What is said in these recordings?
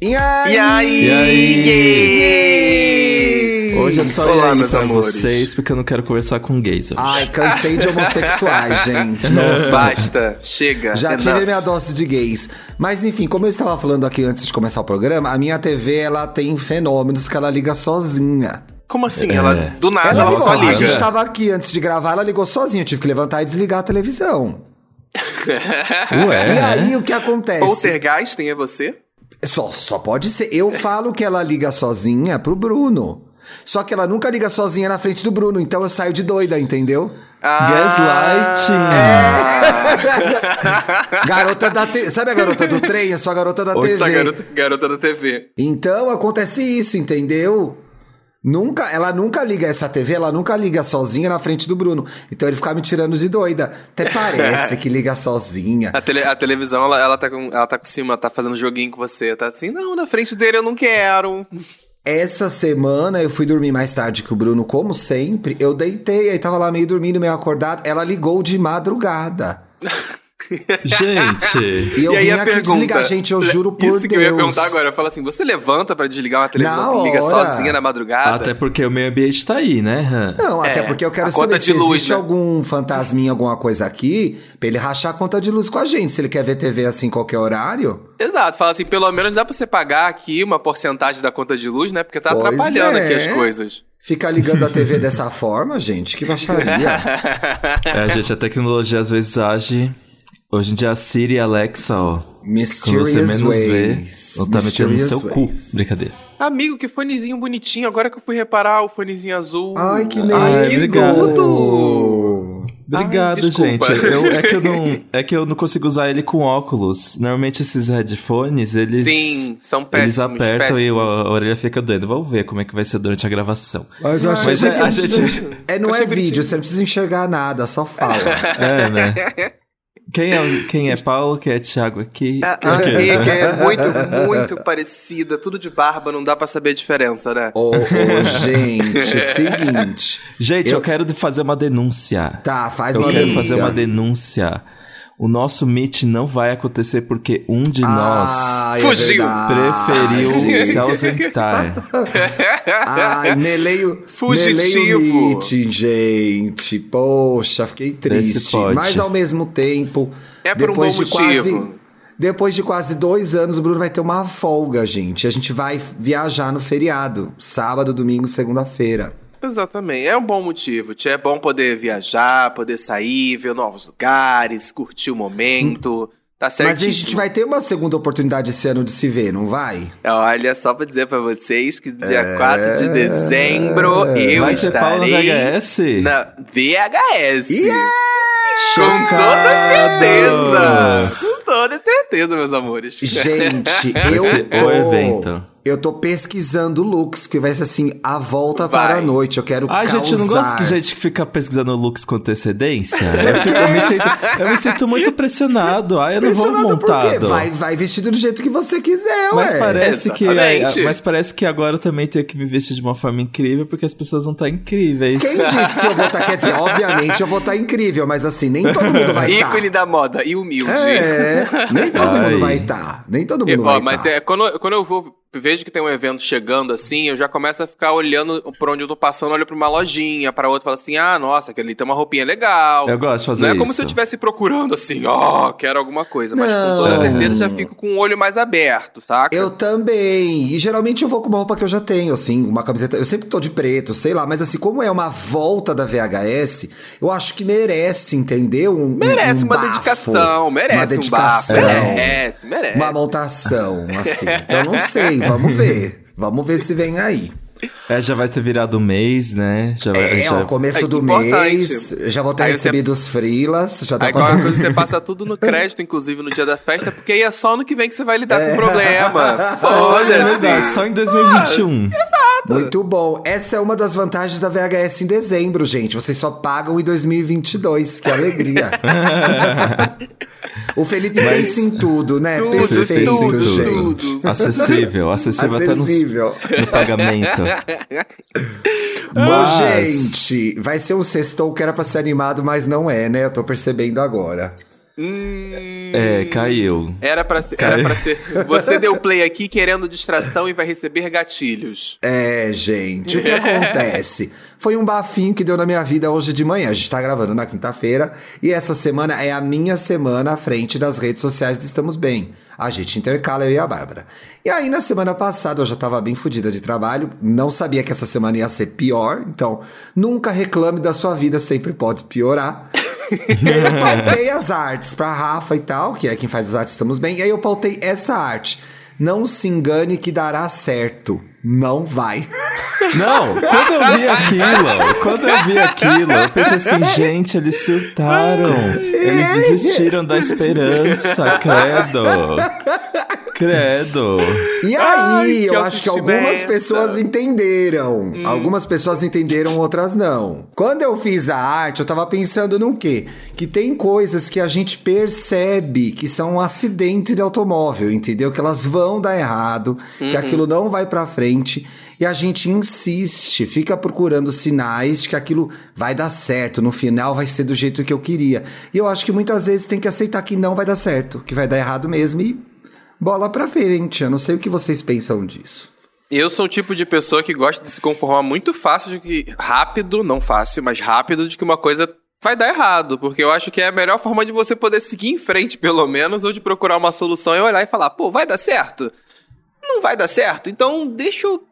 E aí? E aí? E aí? Hoje é só Olá, meus pra amores. vocês, porque eu não quero conversar com gays hoje. Ai, cansei de homossexuais, gente. Nossa. Basta, chega. Já enough. tive minha dose de gays. Mas enfim, como eu estava falando aqui antes de começar o programa, a minha TV ela tem fenômenos que ela liga sozinha. Como assim? É. Ela, do nada, ela ela, ligou, só a liga. gente tava aqui antes de gravar, ela ligou sozinha. Eu tive que levantar e desligar a televisão. Ué? E aí o que acontece? Poltergeist é você? Só, só pode ser. Eu falo que ela liga sozinha pro Bruno. Só que ela nunca liga sozinha na frente do Bruno, então eu saio de doida, entendeu? Gaslighting. Garota da TV. Sabe a garota do trem? Eu sou a garota da TV. garota, garota da TV. Então acontece isso, entendeu? Nunca, ela nunca liga essa TV, ela nunca liga sozinha na frente do Bruno. Então ele fica me tirando de doida. Até parece que liga sozinha. A, tele- a televisão, ela, ela, tá com, ela tá com cima, tá fazendo joguinho com você. Tá assim, não, na frente dele eu não quero. Essa semana eu fui dormir mais tarde que o Bruno, como sempre. Eu deitei, aí tava lá meio dormindo, meio acordado. Ela ligou de madrugada. Gente. E eu e aí vim a aqui pergunta, desligar, gente, eu juro por Isso Deus. que eu ia perguntar agora. Eu falo assim, você levanta pra desligar uma televisão Na que liga hora. sozinha na madrugada? Até porque o meio ambiente tá aí, né? Não, até É, porque eu quero saber se luz, existe né? algum fantasminha, alguma coisa aqui, pra ele rachar a conta de luz com a gente. Se ele quer ver TV assim qualquer horário. Exato, fala assim, pelo menos dá pra você pagar aqui uma porcentagem da conta de luz, né? Porque tá Pois atrapalhando é. aqui as coisas. Ficar ligando a TV dessa forma, gente, que baixaria. É, gente, a tecnologia às vezes age. Hoje em dia a Siri e a Alexa, ó. Quando você Mysterious menos vê, ways. ela tá metendo no Mysterious seu cu. ways. Brincadeira. Amigo, que fonezinho bonitinho. Agora que eu fui reparar o fonezinho azul. Ai, que Ai, medo! obrigado. Obrigado, desculpa. gente. Eu- é, que eu não, é que eu não consigo usar ele com óculos. Normalmente esses headphones, eles. Sim, são Eles péssimos. apertam e péssimos. a, a orelha fica doendo. Vamos ver como é que vai ser durante a gravação. Mas eu achei Mas que é, você a não gente. É, não é vídeo, você não precisa enxergar nada, só fala. É, né? Quem é, quem é Paulo? Quem é Thiago aqui? A, Quem a que é? É muito, muito parecida. Tudo de barba, não dá pra saber a diferença, né? Ô, ô, gente, seguinte. Gente, eu... Eu- quero fazer uma denúncia. Tá, faz Eu uma quero denúncia. fazer uma denúncia. O nosso meet não vai acontecer porque um de nós Ai, é Fugiu. preferiu se ausentar. Ai, Neleio, Fugitivo. Neleio meeting, gente. Poxa, fiquei triste. Mas ao mesmo tempo, É por um depois bom de quase motivo. depois de quase dois anos, o Bruno vai ter uma folga, gente. A gente vai viajar no feriado, sábado, domingo, segunda-feira. Exatamente. É um bom motivo. tia. É bom poder viajar, poder sair, ver novos lugares, curtir o momento. Tá Mas certíssimo. a gente vai ter uma segunda oportunidade esse ano de se ver, não vai? Olha, só pra dizer pra vocês que dia 4 de dezembro eu Vai ter Paulo na estarei VHS? na VHS. Yeah! Com toda certeza! Com toda certeza, meus amores. Gente, eu ser tô, o evento. Eu tô pesquisando looks, que vai ser assim, a volta Vai. para a noite. Eu quero Ai, gente, eu não gosto causar. que gente que fica pesquisando looks com antecedência. Eu, fico- eu me, sinto, eu me sinto muito pressionado. Ai, eu não vou montado. Vai, vai vestido do jeito que você quiser, Mas ué. parece, que, Exatamente. mas parece que agora eu também tenho que me vestir de uma forma incrível, porque as pessoas vão estar incríveis. Quem disse que eu vou estar... Quer dizer, obviamente eu vou estar incrível, mas assim, nem todo mundo vai estar. Ícone da moda e humilde. É, nem todo Ai. mundo vai estar. Nem todo mundo E, vai ó, mas é, quando, quando eu vou, vejo que tem um evento chegando assim, eu já começo a ficar olhando por onde eu tô passando, olho pra uma lojinha, pra outra, falo assim, ah, nossa, aquele ali tem uma roupinha legal. Eu gosto de fazer Não é isso. como se eu estivesse procurando assim, ó, quero alguma coisa, mas Não. com toda certeza já fico com o olho mais aberto, saca? Eu também. E geralmente eu vou com uma roupa que eu já tenho, assim, uma camiseta. Eu sempre tô de preto, sei lá, mas assim, como é uma volta da VHS, eu acho que merece, entendeu? Um, Merece um uma bafo, dedicação, merece uma um dedicação, bafo. Merece, merece. Uma montação, assim. Então não sei, vamos ver. Vamos ver se vem aí. É, já vai ter virado o mês, né? Já vai, É, já... ó, começo É do mês, já vou ter Aí você- recebido os freelas, já tá Aí pra... coisa você passa tudo no crédito, inclusive no dia da festa, porque aí é só ano que vem que você vai lidar com o problema. É Foda-se. só em 2021. Muito bom. Essa é uma das vantagens da VHS em dezembro, gente. Vocês só pagam em 2022. Que alegria. o Felipe pensa em tudo, né? Tudo, Perfeito, tudo, gente. tudo. Acessível, acessível até no, Acessível. no pagamento. Bom, Mas- gente, vai ser um sextou que era pra ser animado, mas não é, né? Eu tô percebendo agora. Hum, É, caiu. Era pra, ser, Caiu. era pra ser. Você deu play aqui querendo distração e vai receber gatilhos. É, gente, o que acontece? Foi um bafinho que deu na minha vida hoje de manhã. A gente tá gravando na quinta-feira e essa semana é a minha semana à frente das redes sociais do Estamos Bem. A gente intercala eu e a Bárbara. E aí, na semana passada, eu já tava bem fodida de trabalho, não sabia que essa semana ia ser pior, então nunca reclame da sua vida, sempre pode piorar. Eu pautei as artes pra Rafa e tal, que é quem faz as artes Estamos Bem. E aí eu pautei essa arte. Não se engane que dará certo. Não vai. Não, quando eu vi aquilo, quando eu vi aquilo, eu pensei assim, gente, eles surtaram. Eles desistiram da esperança, credo. Credo. E aí, Ai, que eu acho que é algumas pessoas entenderam. Algumas pessoas entenderam, outras não. Quando eu fiz a arte, eu tava pensando no quê? Que tem coisas que a gente percebe que são um acidente de automóvel, entendeu? Que elas vão dar errado, que aquilo não vai pra frente. E a gente insiste, fica procurando sinais de que aquilo vai dar certo, no final vai ser do jeito que eu queria. E eu acho que muitas vezes tem que aceitar que não vai dar certo, que vai dar errado mesmo e bola pra frente. Eu não sei o que vocês pensam disso. Eu sou o tipo de pessoa que gosta de se conformar muito fácil de que. Rápido, não fácil, mas rápido de que uma coisa vai dar errado. Porque eu acho que é a melhor forma de você poder seguir em frente, pelo menos, ou de procurar uma solução e olhar e falar, pô, vai dar certo? Não vai dar certo? Então deixa eu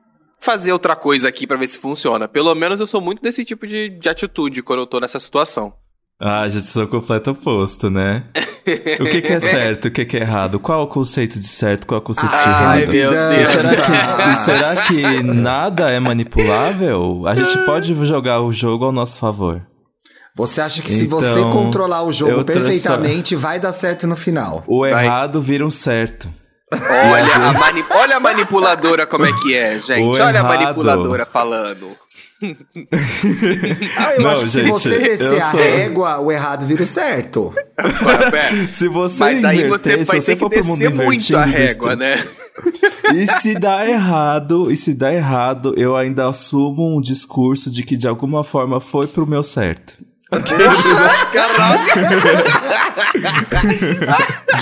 fazer outra coisa aqui pra ver se funciona. Pelo menos eu sou muito desse tipo de, de atitude quando eu tô nessa situação. Ah, gente, sou o completo oposto, né? O que, que é certo, o que, que é errado? Qual é o conceito de certo, qual é o conceito de Ai, errado? meu E Deus. será, que, e será que nada é manipulável? A gente pode jogar o jogo ao nosso favor. Você acha que se Então, você controlar o jogo perfeitamente, vai dar certo no final? O Vai. errado vira um certo. Olha a, mani- olha a manipuladora como é que é, gente. O Olha a errado. manipuladora falando. Ah, eu Não, acho que se gente, você descer eu a sou- régua, o errado vira o certo. Se você Mas aí inverter, você vai se você ter for que pro mundo descer muito invertido a e régua, né? E se dá errado, e se dá errado, eu ainda assumo um discurso de que de alguma forma foi pro meu certo.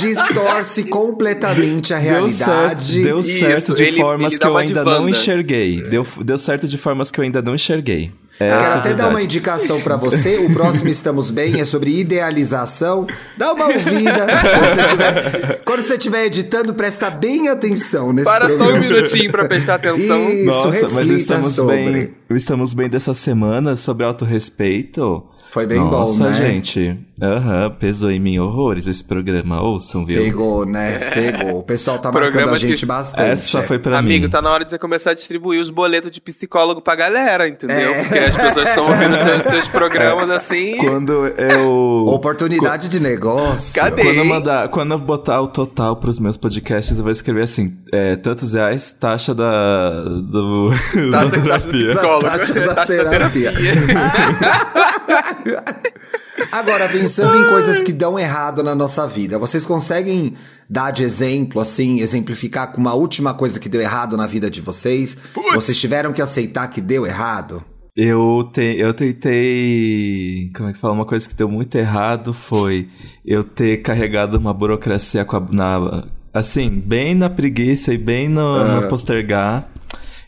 Distorce completamente a Deu certo, realidade. deu Isso, certo de ele- formas ele que eu ainda não enxerguei. Deu, deu certo de formas que eu ainda não enxerguei. É Quero a até dar uma verdade. indicação pra você. O próximo Estamos Bem é sobre idealização. Dá uma ouvida. Quando você tiver, quando você estiver editando, presta bem atenção nesse Para só um programa. minutinho pra prestar atenção. Isso, Nossa, mas estamos sobre. bem, estamos bem dessa semana sobre autorrespeito. Foi bem Nossa, bom, né? gente. Aham, pesou em mim horrores esse programa. Ouçam, viu? Pegou, né? Pegou. O pessoal tá marcando a gente que- bastante. Essa foi pra Amigo, mim. tá na hora de você começar a distribuir os boletos de psicólogo pra galera, entendeu? É. Porque as pessoas estão ouvindo seus, seus programas assim. Quando eu... Oportunidade de negócio. Cadê? Quando eu, mandar, quando eu botar o total pros meus podcasts, eu vou escrever assim: é, tantos reais, taxa da. Do, Taxa- da taxa do terapia. psicólogo. Taxa da Taxa da terapia. Agora, pensando em coisas que dão errado na nossa vida, vocês conseguem dar de exemplo, assim, exemplificar com uma última coisa que deu errado na vida de vocês? Vocês tiveram que aceitar que deu errado? Eu, te, eu tentei. Como é que fala? Uma coisa que deu muito errado foi eu ter carregado uma burocracia a, na, assim, bem na preguiça e bem no, Ah. no postergar.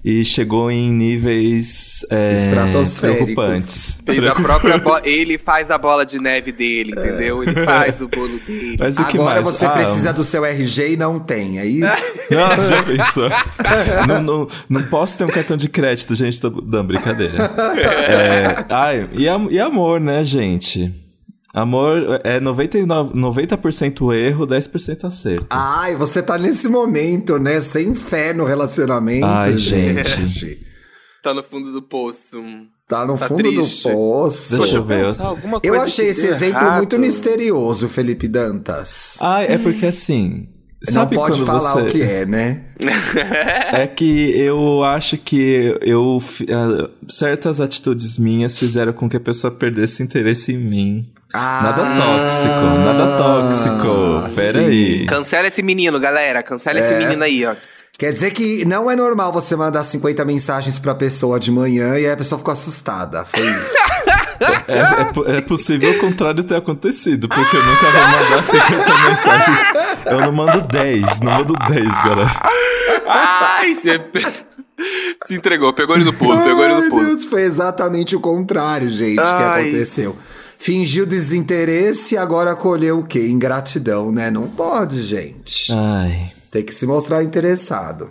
E chegou em níveis é, preocupantes. Fez a própria bola. Ele faz a bola de neve dele, entendeu? Ele faz o bolo dele. Mas o que Agora mais? você Ah, precisa do seu RG e não tem, é isso? Não, já pensou? não, não, não posso ter um cartão de crédito, gente. Tô dando brincadeira. É, ai, e, e amor, né, gente? Amor é 99, 90% erro, 10% acerto. Ai, você tá nesse momento, né? Sem fé no relacionamento, Ai, gente. Tá no fundo do poço. Tá no Tá fundo triste. do poço. Deixa eu ver. Eu achei esse exemplo errado. muito misterioso, Felipe Dantas. Ai, é porque assim. Não Sabe pode quando falar você... o que é, né? É que eu acho que eu ah, certas atitudes minhas fizeram com que a pessoa perdesse interesse em mim. Ah, Nada tóxico, nada tóxico. Pera sim. aí. Cancela esse menino, galera. Cancela esse É. menino aí, ó. Quer dizer que não é normal você mandar 50 mensagens pra pessoa de manhã e aí a pessoa ficou assustada. Foi isso. é, é, é, possível o contrário ter acontecido, porque eu nunca vou mandar 50 mensagens. Eu não mando 10, não mando 10, galera. Ai, você. Se entregou, pegou ele no pulo, pegou ele no pulo. Deus, foi exatamente o contrário, gente, Ai. que aconteceu. Fingiu desinteresse e agora colheu o quê? Ingratidão, né? Não pode, gente. Ai. Tem que se mostrar interessado.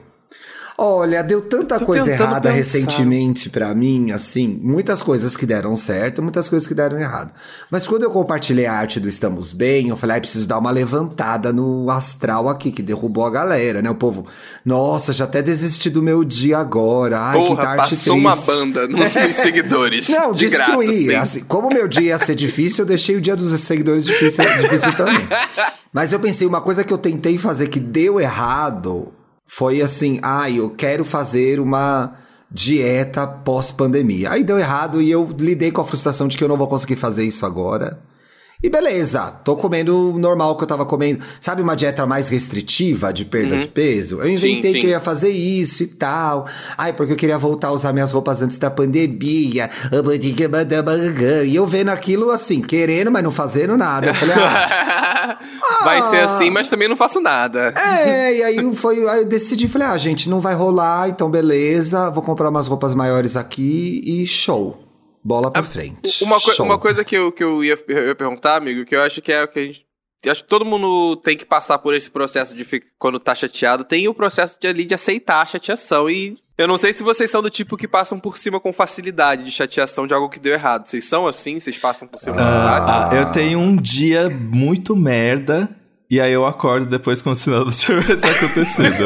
Olha, deu tanta Tô coisa errada pensar. recentemente para mim, assim, muitas coisas que deram certo, muitas coisas que deram errado. Mas quando eu compartilhei a arte do Estamos Bem, eu falei, ah, preciso dar uma levantada no astral aqui, que derrubou a galera, né? O povo, nossa, já até desisti do meu dia agora. Ai, Porra, que arte passou triste. uma banda nos seguidores. Não, de destruí. Graça, assim, como meu dia ia ser difícil, eu deixei o dia dos seguidores difícil, difícil também. Mas eu pensei, uma coisa que eu tentei fazer que deu errado foi assim: ah, eu quero fazer uma dieta pós-pandemia. Aí deu errado e eu lidei com a frustração de que eu não vou conseguir fazer isso agora. E beleza, tô comendo o normal que eu tava comendo. Sabe uma dieta mais restritiva de perda uhum. de peso? Eu inventei sim, sim. que eu ia fazer isso e tal. Ai, porque eu queria voltar a usar minhas roupas antes da pandemia. E eu vendo aquilo assim, querendo, mas não fazendo nada. Eu falei, ah, Vai ser assim, mas também não faço nada. É, e aí, foi, aí eu decidi, falei, ah, gente, não vai rolar, então beleza, vou comprar umas roupas maiores aqui e show. Bola pra a, frente. Uma, co uma coisa que eu, que eu ia, eu ia perguntar, amigo, que eu acho que é o que a gente eu acho que todo mundo tem que passar por esse processo de ficar, quando tá chateado, tem o processo de ali de aceitar a chateação e eu não sei se vocês são do tipo que passam por cima com facilidade de chateação de algo que deu errado. Vocês são assim? Vocês passam por cima ah, ah, Eu tenho um dia muito merda e aí eu acordo depois como se nada tivesse acontecido.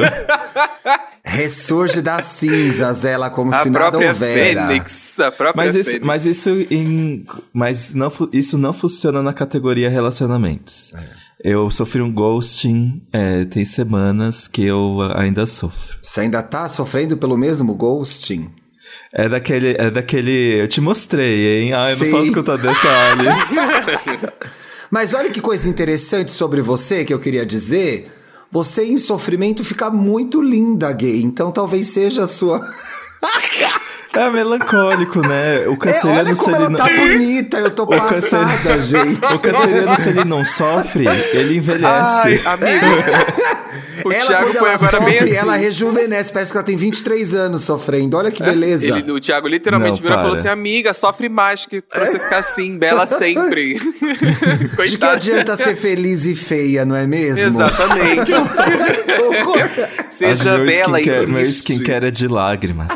Ressurge das cinzas, ela como a se nada houvera. Fênix, a própria mas isso, Fênix. mas isso em, mas não, isso não funciona na categoria relacionamentos. É. Eu sofri um ghosting, é, tem semanas que eu ainda sofro. Você ainda tá sofrendo pelo mesmo ghosting? É daquele, é daquele. Eu te mostrei, hein? Ah, eu Sim. não posso contar detalhes. Mas olha que coisa interessante sobre você que eu queria dizer. Você em sofrimento fica muito linda, gay. Então talvez seja a sua. É melancólico, né? O canceriano, é, olha como ela não... tá bonita, eu tô passada, cancer... gente. O canceriano, se ele não sofre, ele envelhece. Ai, o ela, Thiago foi agora sofre, bem assim. Ela rejuvenesce, parece que ela tem 23 anos sofrendo. Olha que é, beleza. Ele, o Thiago literalmente não, virou e falou assim: amiga, sofre mais que pra você ficar assim, bela sempre. De que adianta ser feliz e feia, não é mesmo? Exatamente. Seja bela e Meu skincare é de lágrimas.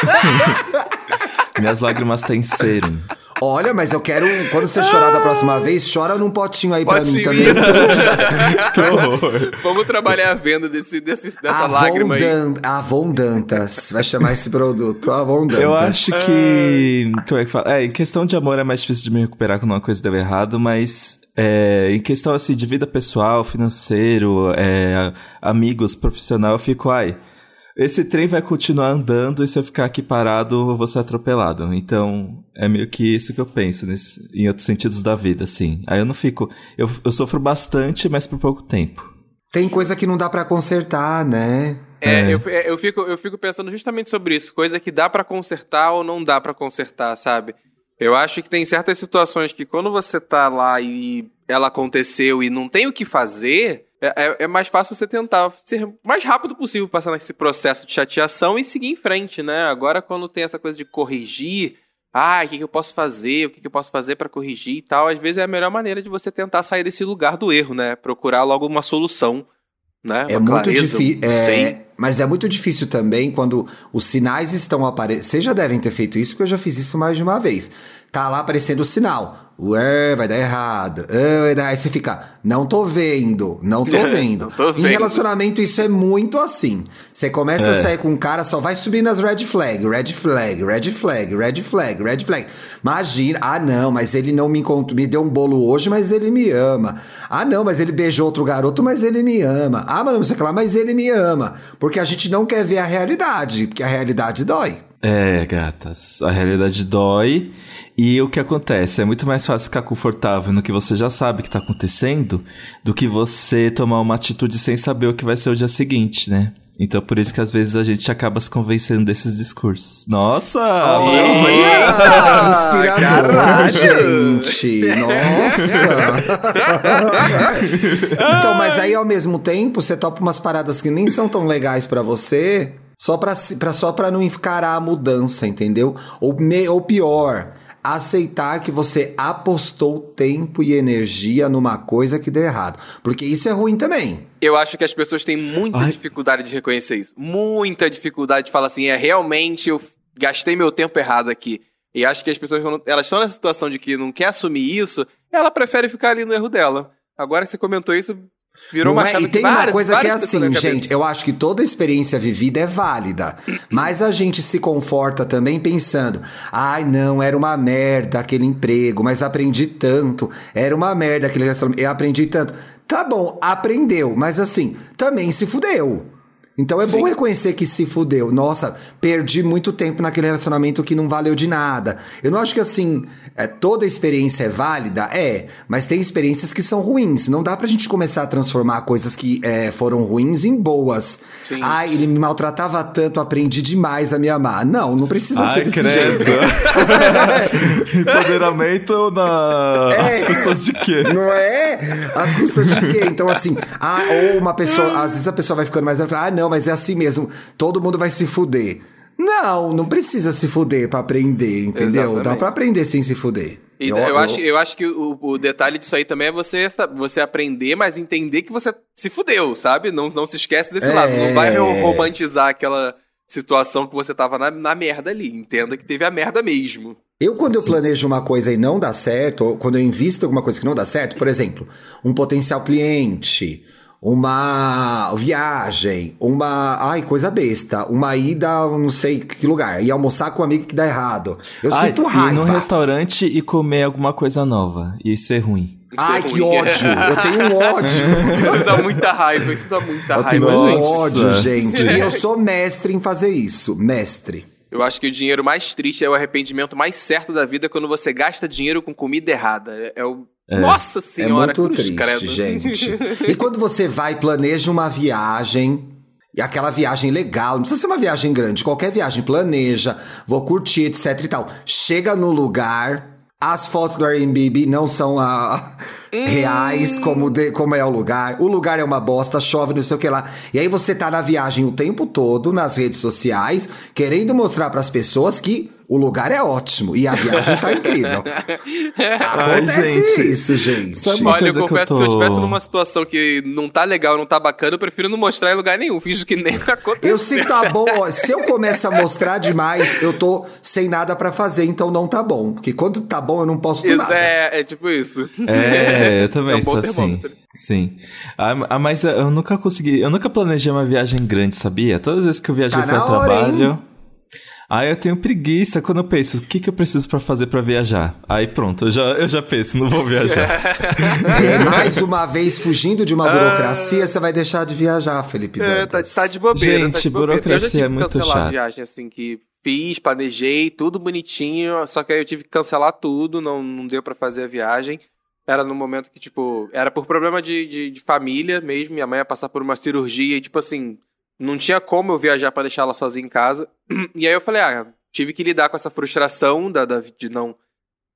Minhas lágrimas têm serum. Olha, mas eu quero. Quando você chorar da próxima vez, chora num potinho aí potinho pra mim também. que horror. Vamos trabalhar a venda desse, desse, dessa Avon lágrima aí. Dan Avon Dantas. Vai chamar esse produto. Avon Dantas. Eu acho que. Como é que fala? É, em questão de amor é mais difícil de me recuperar quando uma coisa deu errado, mas. É, em questão assim de vida pessoal, financeiro, é, amigos, profissional, eu fico, ai, esse trem vai continuar andando e se eu ficar aqui parado, eu vou ser atropelado. Então, é meio que isso que eu penso nesse, em outros sentidos da vida, assim. Aí eu não fico. Eu, eu sofro bastante, mas por pouco tempo. Tem coisa que não dá para consertar, né? É, é. Eu, eu, fico, eu fico pensando justamente sobre isso. Coisa que dá para consertar ou não dá para consertar, sabe? Eu acho que tem certas situações que quando você tá lá e ela aconteceu e não tem o que fazer, é, é, é, mais fácil você tentar ser o mais rápido possível passar nesse processo de chateação e seguir em frente, né? Agora, quando tem essa coisa de corrigir, ah, o que, que eu posso fazer, o que, que eu posso fazer para corrigir e tal, às vezes é a melhor maneira de você tentar sair desse lugar do erro, né? Procurar logo uma solução, né? É uma muito difícil. É... Mas é muito difícil também quando os sinais estão aparecendo. Vocês já devem ter feito isso, porque eu já fiz isso mais de uma vez. Tá lá aparecendo o sinal. Ué, vai dar errado. Ué, Aí você fica, não tô vendo, não tô vendo. não tô vendo. Em relacionamento, isso é muito assim. Você começa é. a sair com um cara, só vai subir nas red flag, red flag, red flag, red flag, red flag. Imagina, ah não, mas ele não me encontrou, me deu um bolo hoje, mas ele me ama. Ah não, mas ele beijou outro garoto, mas ele me ama. Ah, mas não sei o que lá, mas ele me ama. Porque a gente não quer ver a realidade, porque a realidade dói. É, gatas, a realidade dói. E o que acontece? É muito mais fácil ficar confortável no que você já sabe que está acontecendo do que você tomar uma atitude sem saber o que vai ser o dia seguinte, né? Então por isso que às vezes a gente acaba se convencendo desses discursos. Nossa! Olha! Inspirador, gente! Nossa! então, mas aí ao mesmo tempo, você topa umas paradas que nem são tão legais pra você, só pra, se- pra, só pra não encarar a mudança, entendeu? Ou, me, ou pior, aceitar que você apostou tempo e energia numa coisa que deu errado. Porque isso é ruim também. Eu acho que as pessoas têm muita Ai. dificuldade de reconhecer isso. Muita dificuldade de falar assim, é realmente eu gastei meu tempo errado aqui. E acho que as pessoas, quando elas estão nessa situação de que não quer assumir isso, ela prefere ficar ali no erro dela. Agora que você comentou isso, virou Não uma é? E tem várias, uma coisa que é assim, gente. Eu acho que toda experiência vivida é válida. Mas a gente se conforta também pensando: ai, não, era uma merda aquele emprego, mas aprendi tanto. Era uma merda aquele relacionamento. Eu aprendi tanto. Tá bom, aprendeu, mas assim, também se fudeu. Então é bom Sim. reconhecer que se fudeu. Nossa, perdi muito tempo naquele relacionamento que não valeu de nada. Eu não acho que assim, é, toda experiência é válida, é, mas tem experiências que são ruins. Não dá pra gente começar a transformar coisas que é, foram ruins em boas. Sim. Ai, ele me maltratava tanto, aprendi demais a me amar. Não, não precisa ser Ai, desse jeito. credo. Empoderamento na... É. As pessoas de quê? Não é? As custas de quê? Então, assim, ah, ou uma pessoa, às vezes a pessoa vai ficando mais ah, não, mas é assim mesmo, todo mundo vai se fuder. Não, não precisa se fuder pra aprender, entendeu? Dá Exatamente. pra aprender sem se fuder. E eu, acho, eu acho que o, o detalhe disso aí também é você, você aprender, mas entender que você se fudeu, sabe? Não, não se esquece desse É. lado. Não vai ro- romantizar aquela situação que você tava na, na merda ali. Entenda que teve a merda mesmo. Eu, quando eu planejo uma coisa e não dá certo, ou quando eu invisto alguma coisa que não dá certo, por exemplo, um potencial cliente, uma viagem, uma. Ai, coisa besta. Uma ida, a não sei que lugar. Ir almoçar com um amigo que dá errado. Eu Ai, sinto ir raiva. num restaurante e comer alguma coisa nova. E isso é ruim. Ai, que ódio! Eu tenho um ódio. Isso dá muita raiva, isso dá muita Eu tenho raiva, um gente. ódio, gente. E eu sou mestre em fazer isso. Mestre. Eu acho que o dinheiro mais triste é o arrependimento mais certo da vida quando você gasta dinheiro com comida errada. É, é o. Nossa É senhora, muito cruz, triste, credo. gente. E quando você vai, planeja uma viagem. E aquela viagem legal, não precisa ser uma viagem grande, qualquer viagem, planeja, vou curtir, etc e tal. Chega no lugar, as fotos do Airbnb não são ah, reais como, de- como é o lugar. O lugar é uma bosta, chove, não sei o que lá. E aí você tá na viagem o tempo todo, nas redes sociais, querendo mostrar pras pessoas que o lugar é ótimo e a viagem tá incrível. Acontece gente. isso, gente. Olha, eu coisa que eu confesso que tô- se eu estivesse numa situação que não tá legal, não tá bacana, eu prefiro não mostrar em lugar nenhum. Finge que nem aconteceu. Eu se tá bom, ó, se eu começo a mostrar demais, eu tô sem nada pra fazer, então não tá bom. Porque quando tá bom, eu não posto nada. É, é tipo isso. É, eu também É um bom sou assim. Sim. Ah, ah, mas eu nunca consegui. Eu nunca planejei uma viagem grande, sabia? Todas as vezes que eu viajei Tá hora, trabalho. Aí eu tenho preguiça quando eu penso, o que, que eu preciso pra fazer pra viajar? Aí pronto, eu já, eu já penso, não vou viajar. É, mais uma vez, fugindo de uma burocracia, você vai deixar de viajar, Felipe É, tá, tá de bobeira. Gente, tá de bobeira. burocracia eu já tive é que muito cancelar chato. viagem, assim, que fiz, planejei, tudo bonitinho, só que aí eu tive que cancelar tudo, não, não deu pra fazer a viagem. Era no momento que, tipo, era por problema de, de, de família mesmo, minha mãe ia passar por uma cirurgia e, tipo assim, não tinha como eu viajar pra deixar ela sozinha em casa. E aí eu falei, ah, tive que lidar com essa frustração da, da- de não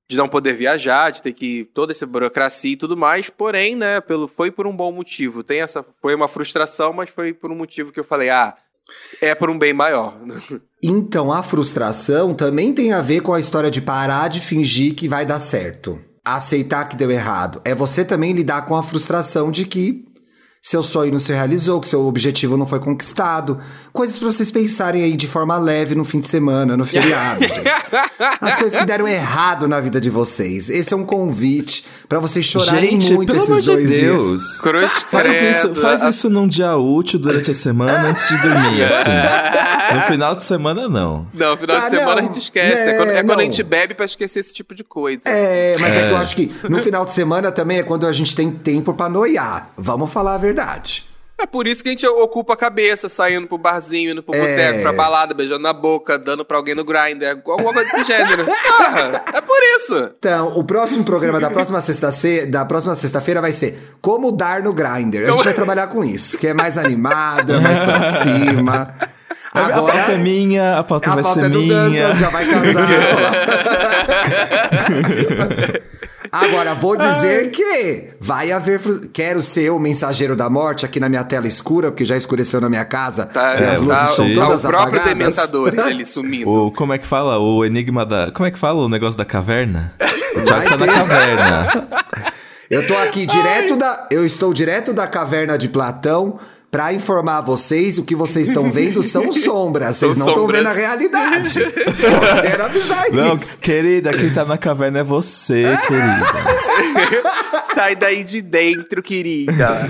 de não poder viajar, de ter que toda essa burocracia e tudo mais, porém, né, pelo foi por um bom motivo. Tem essa foi uma frustração, mas foi por um motivo que eu falei, ah, é por um bem maior. Então, a frustração também tem a ver com a história de parar de fingir que vai dar certo. Aceitar que deu errado. É você também lidar com a frustração de que seu sonho não se realizou, que seu objetivo não foi conquistado. Coisas pra vocês pensarem aí de forma leve no fim de semana, no feriado. As coisas que deram errado na vida de vocês. Esse é um convite pra vocês chorarem Gente, muito pelo esses de dois dias. Deus. Cruz Faz isso, faz isso num dia útil durante a semana antes de dormir, assim. No final de semana, não. Não, final Ah, de semana não. a gente esquece. É, É, quando, é quando a gente bebe pra esquecer esse tipo de coisa. É, mas é. que eu acho que no final de semana também é quando a gente tem tempo pra noiar. Vamos falar a verdade. É por isso que a gente ocupa a cabeça, saindo pro barzinho, indo pro boteco, pra balada, beijando na boca, dando pra alguém no grinder, alguma coisa desse gênero. Porra, é por isso. Então, o próximo programa da próxima sexta-feira da próxima sexta-feira vai ser Como dar no grinder. A gente vai trabalhar com isso, que é mais animado, é mais pra cima. a pauta é minha, a pauta a vai pauta ser é do minha. Dantas, já vai casar. Agora, vou dizer que vai haver. fru- Quero ser o mensageiro da morte aqui na minha tela escura, porque já escureceu na minha casa. Tá, e as é, luzes tá, estão tá todas o próprio apagadas. dementador ele sumindo. O, como é que fala? O enigma da. Como é que fala o negócio da caverna? Já Vai tá na caverna. Eu tô aqui direto da. Eu estou direto da caverna de Platão pra informar vocês o que vocês estão vendo são sombras. Vocês São não estão vendo a realidade. Só quero avisar Não, isso. querida, quem tá na caverna é você, querida. Sai daí de dentro, querida.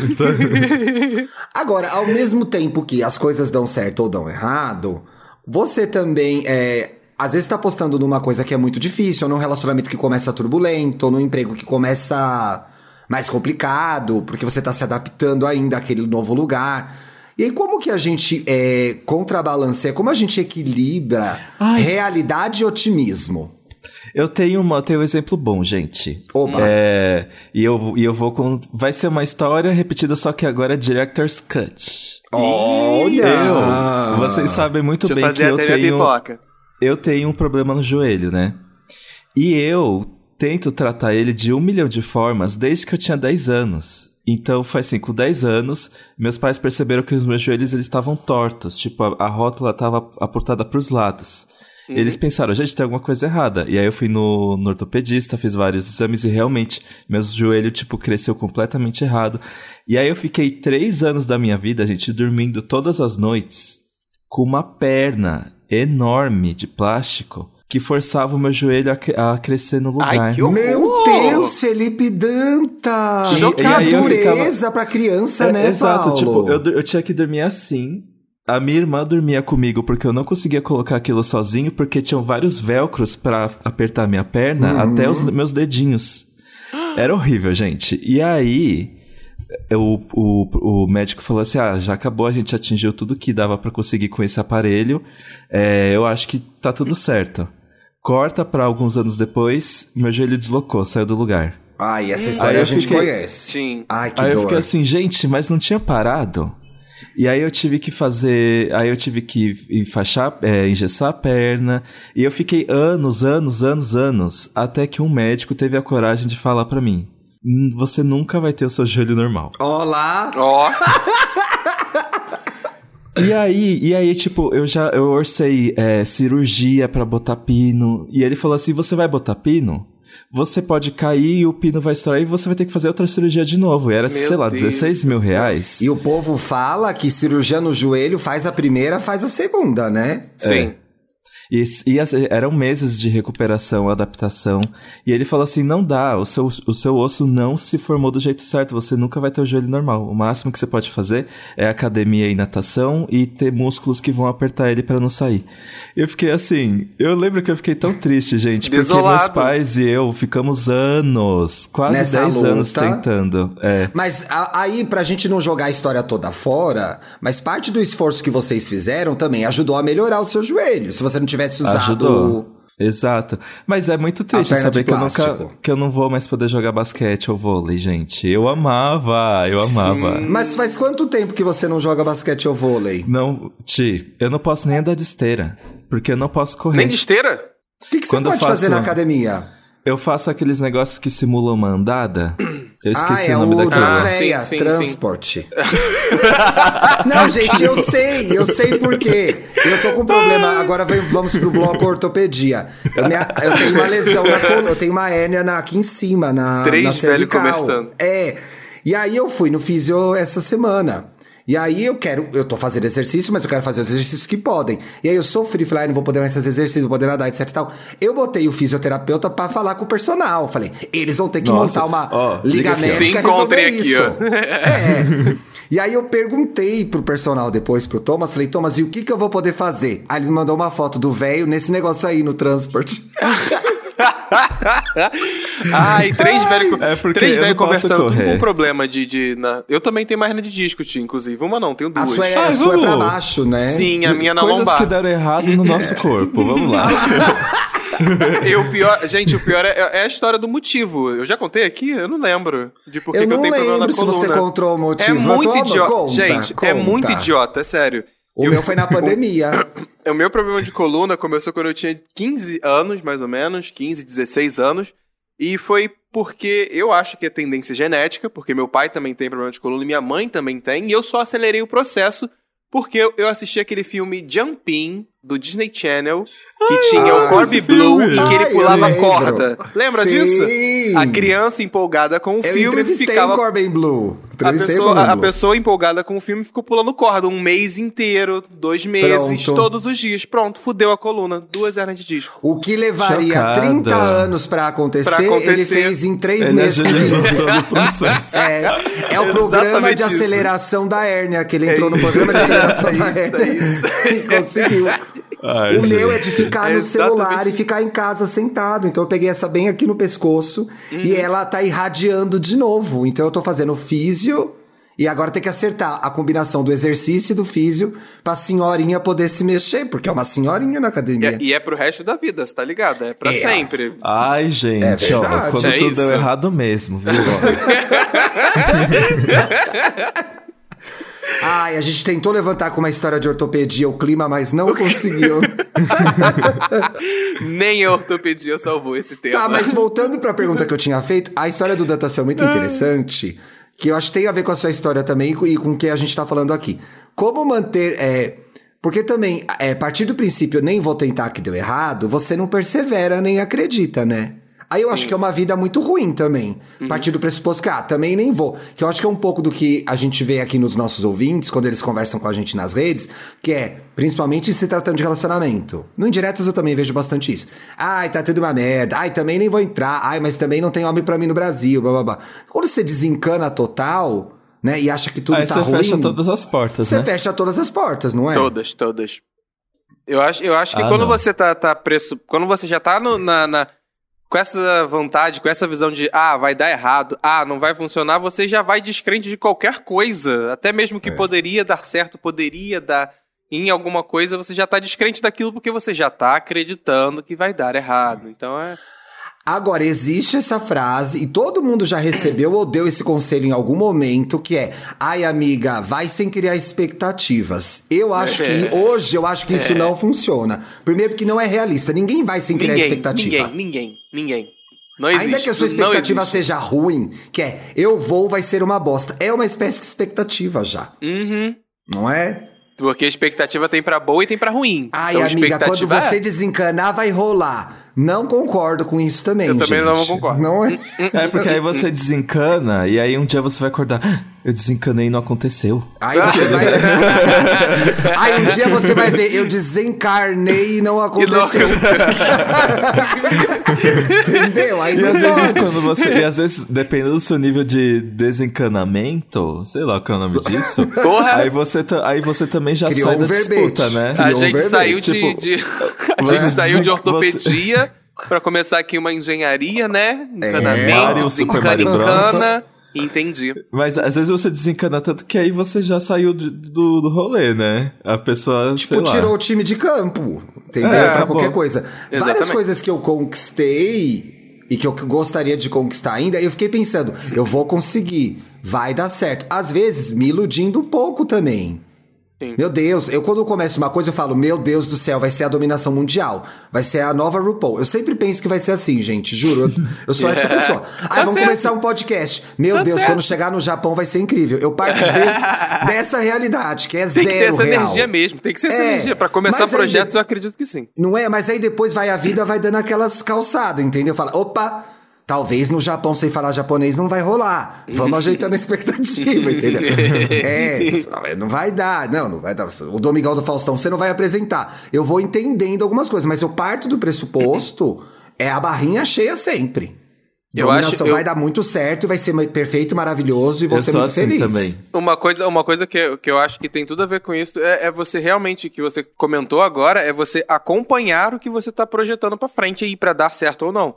Agora, ao mesmo tempo que as coisas dão certo ou dão errado, você também é. Às vezes tá postando numa coisa que é muito difícil, ou num relacionamento que começa turbulento, ou num emprego que começa mais complicado, porque você tá se adaptando ainda àquele novo lugar. E aí, como que a gente é, contrabalanceia, como a gente equilibra Ai. realidade e otimismo? Eu tenho, uma, eu tenho um exemplo bom, gente. Opa. É, e, eu, e eu vou com. Vai ser uma história repetida, só que agora é Director's Cut. Olha! Eu, vocês sabem muito Deixa eu bem que eu até minha tenho. pipoca. Eu tenho um problema no joelho, né? E eu tento tratar ele de um milhão de formas desde que eu tinha 10 anos. Então, foi assim, com 10 anos, meus pais perceberam que os meus joelhos eles estavam tortos. Tipo, a, a rótula estava aportada para os lados. Eles pensaram, gente, tem alguma coisa errada. E aí eu fui no, no ortopedista, fiz vários exames e realmente, meus joelhos, tipo, cresceu completamente errado. E aí eu fiquei três anos da minha vida, gente, dormindo todas as noites com uma perna enorme de plástico que forçava o meu joelho a, a crescer no lugar. Ai, que horror! Meu Deus, Felipe Dantas! E- Que e aí eu dureza pra criança, É, né, Exato, Paulo? tipo, eu, eu tinha que dormir assim. A minha irmã dormia comigo porque eu não conseguia colocar aquilo sozinho, porque tinham vários velcros pra apertar minha perna Uhum. até os meus dedinhos. Era horrível, gente. E aí, o, o, o médico falou assim: ah, já acabou, a gente atingiu tudo que dava pra conseguir com esse aparelho. É, eu acho que tá tudo certo. Corta pra alguns anos depois, meu joelho deslocou, saiu do lugar. Ai, essa Aí história eu a gente fiquei- conhece. Sim. Ai, que aí eu dor. fiquei assim, gente, mas não tinha parado? E aí eu tive que fazer. Aí eu tive que enfaixar, é, engessar a perna. E eu fiquei anos, anos, anos, anos. Até que um médico teve a coragem de falar pra mim: "Hum, Você nunca vai ter o seu joelho normal. Olá! Ó, E aí, e aí, tipo, eu já eu orcei é, cirurgia pra botar pino. E ele falou assim: você vai botar pino? Você pode cair e o pino vai estourar e você vai ter que fazer outra cirurgia de novo. E era, Meu sei lá, Deus 16 mil reais. E o povo fala que cirurgia no joelho faz a primeira, faz a segunda, né? sim. E, e as- eram meses de recuperação, adaptação. E ele falou assim: não dá, o seu, o seu osso não se formou do jeito certo, você nunca vai ter o joelho normal. O máximo que você pode fazer é academia e natação e ter músculos que vão apertar ele pra não sair. Eu fiquei assim, eu lembro que eu fiquei tão triste, gente, porque Desolado. meus pais e eu ficamos anos, quase Nessa 10 anos tentando. É. Mas a- aí, pra gente não jogar a história toda fora, mas parte do esforço que vocês fizeram também ajudou a melhorar o seu joelho. Se você não tivesse usado. Ajudou. Exato. Mas é muito triste saber que eu, nunca, que eu não vou mais poder jogar basquete ou vôlei, gente. Eu amava, eu amava. Mas faz quanto tempo que você não joga basquete ou vôlei? Não, Ti, eu não posso nem andar de esteira. Porque eu não posso correr. Nem de esteira? O que, que você Quando pode faço- fazer na academia? Eu faço aqueles negócios que simulam uma andada. Eu esqueci ah, é o nome o daquilo. Ah, sim, sim, transporte. Não, gente, eu sei, eu sei por quê. Eu tô com um problema. Agora vem- vamos pro bloco ortopedia. Eu, minha- eu tenho uma lesão na coluna, eu tenho uma hérnia na- aqui em cima, na, Três na velho cervical. conversando. É. E aí eu fui no fisio essa semana. E aí eu quero, eu tô fazendo exercício, mas eu quero fazer os exercícios que podem. E aí eu sofri, falei, ah, não vou poder mais fazer exercício, não vou poder nadar, etc e tal. Eu botei o fisioterapeuta pra falar com o personal. Falei, eles vão ter que Nossa, montar uma ó, liga assim, médica Se resolver aqui, isso. ó. É. E aí eu perguntei pro personal depois, pro Thomas, falei, Thomas, e o que que eu vou poder fazer? Aí ele me mandou uma foto do velho nesse negócio aí no transporte. Ai, três velhos É porque três eu velhos não conversando tudo com problema de. de na... Eu também tenho máquina de disco, tio, inclusive. Uma não, tenho A duas. sua, é, Ah, a sua é pra baixo, né? Sim, a minha na Coisas lombar. que deram errado no nosso corpo. Vamos lá. E o pior, gente, o pior é, é a história do motivo. Eu já contei aqui? Eu não lembro. De por que Eu que eu não tenho problema na lembro se coluna. você encontrou o motivo. É muito idiota. conta, gente, é conta. muito idiota, é sério. O Eu- meu foi na pandemia. O meu problema de coluna começou quando eu tinha 15 anos, mais ou menos, 15, 16 anos. E foi porque eu acho que é tendência genética, porque meu pai também tem problema de coluna e minha mãe também tem, e eu só acelerei o processo porque eu, assisti aquele filme Jumpin, do Disney Channel, que tinha ah, o Corby Blue filme. e que ele Ah, pulava lembro. corda. Lembra Sim. disso? A criança empolgada com o Eu filme entrevistei ficava o Corbin Blue. a Entrevistei pessoa, a, pessoa empolgada com o filme ficou pulando corda um mês inteiro, dois meses, Pronto. todos os dias. Pronto, fudeu a coluna. Duas hernias de disco. O que levaria Chocada. 30 anos pra acontecer, Pra acontecer. ele fez em 3 Ele meses. agilizou 15. todo o processo. É, é o programa de isso. aceleração da hérnia, que ele entrou no programa de aceleração da hérnia e conseguiu. Ai, o meu é gente. de ficar É no exatamente celular e isso. ficar em casa sentado. Então eu peguei essa bem aqui no pescoço e ela tá irradiando de novo. Então eu tô fazendo físio e agora tem que acertar a combinação do exercício e do físio pra senhorinha poder se mexer, porque é uma senhorinha na E academia. é, e é pro resto da vida, você tá ligado? É pra É. sempre. Ai, gente, É ó, quando é tudo isso. deu errado mesmo, viu? Ai, a gente tentou levantar com uma história de ortopedia o clima, mas não conseguiu. Nem a ortopedia salvou esse tema. Tá, mas voltando pra pergunta que eu tinha feito, a história do Dantas é muito interessante, que eu acho que tem a ver com a sua história também e com- o que a gente tá falando aqui. Como manter. É, porque também, é, a partir do princípio, nem vou tentar que deu errado, você não persevera nem acredita, né? Aí eu acho que é uma vida muito ruim também. A partir do pressuposto que, ah, também nem vou. Que eu acho que é um pouco do que a gente vê aqui nos nossos ouvintes, quando eles conversam com a gente nas redes, que é, principalmente se tratando de relacionamento. No Indiretas eu também vejo bastante isso. Ai, tá tudo uma merda. Ai, também nem vou entrar. Ai, mas também não tem homem pra mim no Brasil, blá blá blá. Quando você desencana total, né, e acha que tudo Aí tá você ruim. fecha todas as portas, Você né? fecha todas as portas, não é? Todas, todas. Eu acho, eu acho que Ah, quando não. você tá, tá preço. Quando você já tá no- na, na- com essa vontade, com essa visão de ah, vai dar errado, ah, não vai funcionar, você já vai descrente de qualquer coisa. Até mesmo É. que poderia dar certo, poderia dar em alguma coisa, você já tá descrente daquilo porque você já tá acreditando que vai dar errado. Então é. Agora, existe essa frase, e todo mundo já recebeu ou deu esse conselho em algum momento, que é: ai, amiga, vai sem criar expectativas. Eu acho É. que, hoje, eu acho que isso não funciona. Primeiro, que não é realista. Ninguém vai sem criar Ninguém, expectativa. ninguém, ninguém, ninguém. Não existe. Ainda que a sua expectativa seja ruim, que é eu vou, vai ser uma bosta. É uma espécie de expectativa já. Uhum. Não é? Porque a expectativa tem pra boa e tem pra ruim. Ai, Então, amiga, quando expectativa você é- desencanar, vai rolar. Não concordo com isso também, Eu também não gente. concordo. Não é? É porque aí você desencana e aí um dia você vai acordar. "Ah, Eu desencanei e não aconteceu. Aí você vai. Aí um dia você vai ver, eu desencarnei e não aconteceu. Entendeu? Aí E não às vezes pode. quando você. E às vezes, dependendo do seu nível de desencanamento, sei lá qual é o nome disso. Porra! Aí você, aí você também já Criou sai um da verbete. disputa, né? A Criou um gente verbete, saiu de, tipo, de- a você gente saiu de ortopedia pra começar aqui uma engenharia, né? Encanamento, Mario, Super desencana, encana. Entendi. Mas às vezes você desencana tanto que aí você já saiu de- do, do rolê, né? A pessoa, Tipo, sei lá. tirou o time de campo. Entendeu? É, pra acabou. qualquer coisa. Várias Exatamente. coisas que eu conquistei e que eu gostaria de conquistar ainda, eu fiquei pensando, eu vou conseguir, vai dar certo. Às vezes, me iludindo um pouco também. Sim. Meu Deus, eu quando começo uma coisa eu falo, meu Deus do céu, vai ser a dominação mundial. Vai ser a nova RuPaul. Eu sempre penso que vai ser assim, gente, juro. Eu, eu sou essa pessoa. Ah, Tá vamos certo. começar um podcast. Meu Tá Deus, certo. quando chegar no Japão vai ser incrível. Eu parto desse- dessa realidade, que é Tem zero que ter essa real. energia mesmo. Tem que ser essa É, energia. Pra começar aí projetos, de- eu acredito que sim. Não é? Mas aí depois vai a vida, vai dando aquelas calçadas, entendeu? Fala, opa, talvez no Japão sem falar japonês não vai rolar. Vamos ajeitando a expectativa, entendeu? É, não vai dar, não, não vai dar. O Domingão do Faustão você não vai apresentar. Eu vou entendendo algumas coisas, mas eu parto do pressuposto, é a barrinha cheia sempre. Eu Dominação acho- eu- vai dar muito certo, vai ser perfeito, maravilhoso e sou muito assim feliz. também. Uma coisa, uma coisa que, eu- que eu acho que tem tudo a ver com isso é, é você realmente, que você comentou agora, é você acompanhar o que você tá projetando pra frente aí pra dar certo ou não.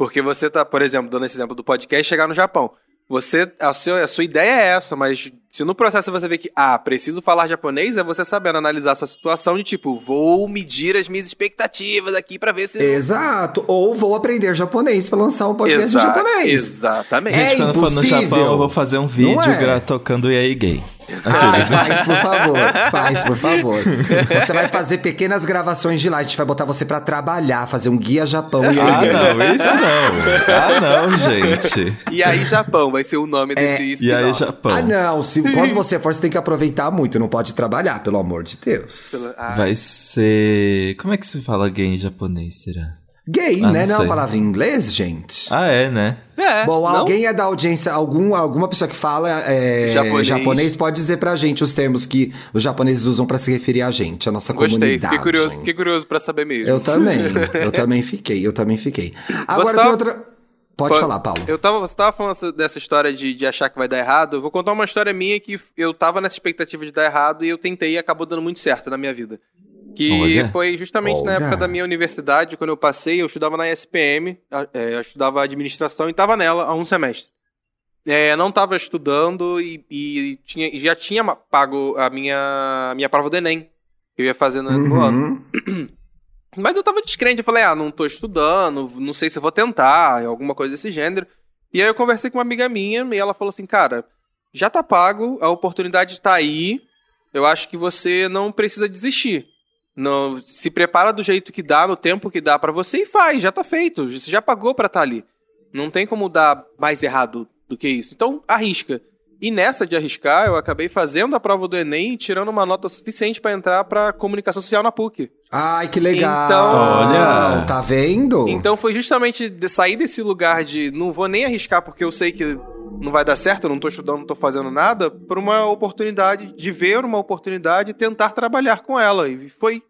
Porque você tá, por exemplo, dando esse exemplo do podcast, chegar no Japão. Você, a, seu, a sua ideia é essa, mas se no processo você vê que, ah, preciso falar japonês, é você sabendo analisar a sua situação de tipo, vou medir as minhas expectativas aqui para ver se. Exato. Ou vou aprender japonês pra lançar um podcast Exa japonês. Exatamente. Gente, É quando for no impossível. Japão, eu vou fazer um vídeo é? tocando EA Gay. Ah, faz, por favor. Faz, por favor. Você vai fazer pequenas gravações de lá. A gente vai botar você pra trabalhar, fazer um guia Japão e Ah, aí. não, isso não. Ah, não, gente. E aí, Japão vai ser o nome desse E spin-off. aí, Japão? Ah, não. Se, quando você for, você tem que aproveitar muito. Não pode trabalhar, pelo amor de Deus. Pela- ah, Vai ser. Como é que se fala gay em japonês, será? Gay, Ah, né? não Não é uma palavra em inglês, gente? Ah, é, né? É, Bom, não? alguém é da audiência, algum, alguma pessoa que fala é, Japonês. japonês. pode dizer pra gente os termos que os japoneses usam pra se referir a gente, a nossa Gostei, comunidade. fiquei curioso, fiquei curioso pra saber mesmo. Eu também, eu também fiquei, eu também fiquei. Agora tá- tem outra... Pode Pô, falar, Paulo. Eu tava, você tava falando essa- dessa história de, de achar que vai dar errado. Eu vou contar uma história minha que eu tava nessa expectativa de dar errado e eu tentei e acabou dando muito certo na minha vida. Que foi justamente na Olha. época da minha universidade, quando eu passei, eu estudava na ESPM, é, eu estudava administração e tava nela há um semestre. É, não tava estudando e, e tinha, já tinha pago a minha, a minha prova do Enem, que eu ia fazer no, no ano. Uhum. Mas eu tava descrente, eu falei, ah, não tô estudando, não sei se eu vou tentar, alguma coisa desse gênero. E aí eu conversei com uma amiga minha e ela falou assim, cara, já tá pago, a oportunidade tá aí, eu acho que você não precisa desistir. Não, se prepara do jeito que dá, no tempo que dá pra você e faz, já tá feito, você já pagou pra estar ali. Não tem como dar mais errado do que isso. Então, arrisca. E nessa de arriscar, eu acabei fazendo a prova do Enem e tirando uma nota suficiente pra entrar pra comunicação social na PUC. Ai, que legal. Então- Olha. Tá vendo? Então foi justamente de sair desse lugar de não vou nem arriscar porque eu sei que não vai dar certo, eu não tô estudando, não tô fazendo nada, por uma oportunidade, de ver uma oportunidade e tentar trabalhar com ela. E foi.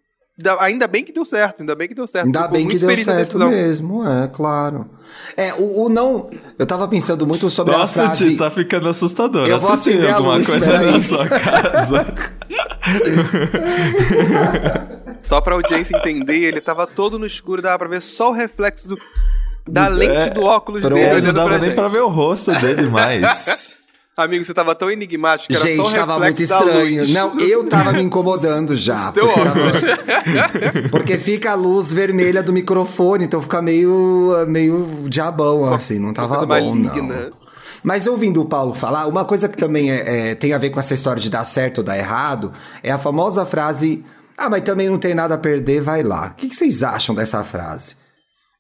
Da- Ainda bem que deu certo, ainda bem que deu certo. Ainda bem que deu certo mesmo, é, claro. É, o, o não... Eu tava pensando muito sobre Nossa, a frase... Ti, tá ficando assustador. Eu vou acender a alguma luz, coisa na sua casa. Só pra audiência entender, ele tava todo no escuro, dava pra ver só o reflexo do- da É, lente do óculos pronto. dele É, não dava pra nem gente. pra ver o rosto dele mais. Amigo, você tava tão enigmático que era só Gente, tava muito estranho. Não, eu tava me incomodando já. Porque, tava- porque fica a luz vermelha do microfone, então fica meio, meio diabão, assim, não tava bom, maligna. não. Mas ouvindo o Paulo falar, uma coisa que também é- é- tem a ver com essa história de dar certo ou dar errado é a famosa frase: Ah, mas também não tem nada a perder, vai lá. O que, que vocês acham dessa frase?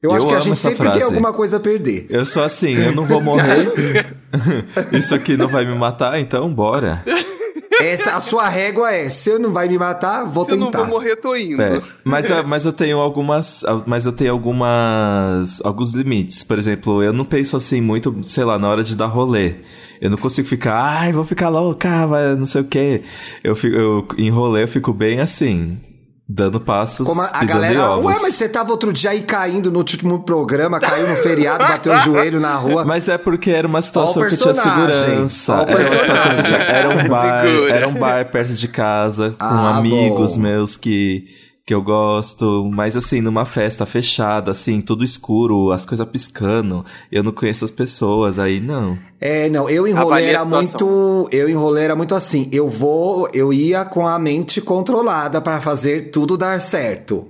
Eu, Eu acho que a gente sempre tem frase. alguma coisa a perder. Eu sou assim, eu não vou morrer. Isso aqui não vai me matar, então bora. Essa, a sua régua é: se eu não vai me matar, vou Se eu tentar. não vou morrer, tô indo. É, mas, a- mas eu tenho algumas. Mas eu tenho algumas. alguns limites. Por exemplo, eu não penso assim muito, sei lá, na hora de dar rolê. Eu não consigo ficar, ai, vou ficar louca, vai, não sei o quê. Eu, fico, eu em rolê eu fico bem assim, dando passos. Como a, a pisando em galera, ovos. ué, mas você tava outro dia aí caindo no último programa, caiu no feriado, bateu o joelho na rua. Mas é porque era uma situação que tinha segurança. Era uma situação que tinha. Era um bar, Segura. era um bar perto de casa, com Ah, amigos bom. meus que, que eu gosto. Mas assim, numa festa fechada, assim, tudo escuro, as coisas piscando. Eu não conheço as pessoas, aí não. É, não, eu enrolei era muito, eu enrolei era muito assim, eu vou, eu ia com a mente controlada pra fazer tudo dar certo.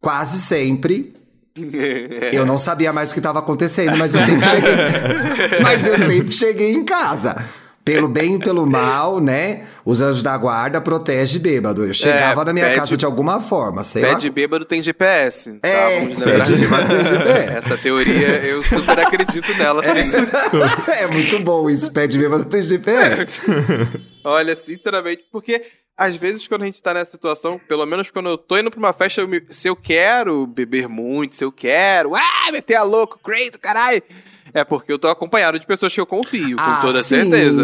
Quase sempre. Eu não sabia mais o que estava acontecendo, mas eu sempre cheguei. mas eu sempre cheguei em casa. Pelo bem e pelo mal, né? Os anjos da guarda protege bêbado. Eu chegava É, na minha pede- casa de alguma forma, sei Pé lá. de bêbado tem GPS. tá? É, Vamos pé lembrar de disso. bêbado tem GPS. Essa teoria eu super acredito nela. sim. é muito bom isso, pé de bêbado tem GPS. Olha, sinceramente, porque às vezes quando a gente tá nessa situação, pelo menos quando eu tô indo pra uma festa, eu me- se eu quero beber muito, se eu quero, ah, meter a louco, crazy, caralho, é porque eu tô acompanhado de pessoas que eu confio, com Ah, toda sim. certeza.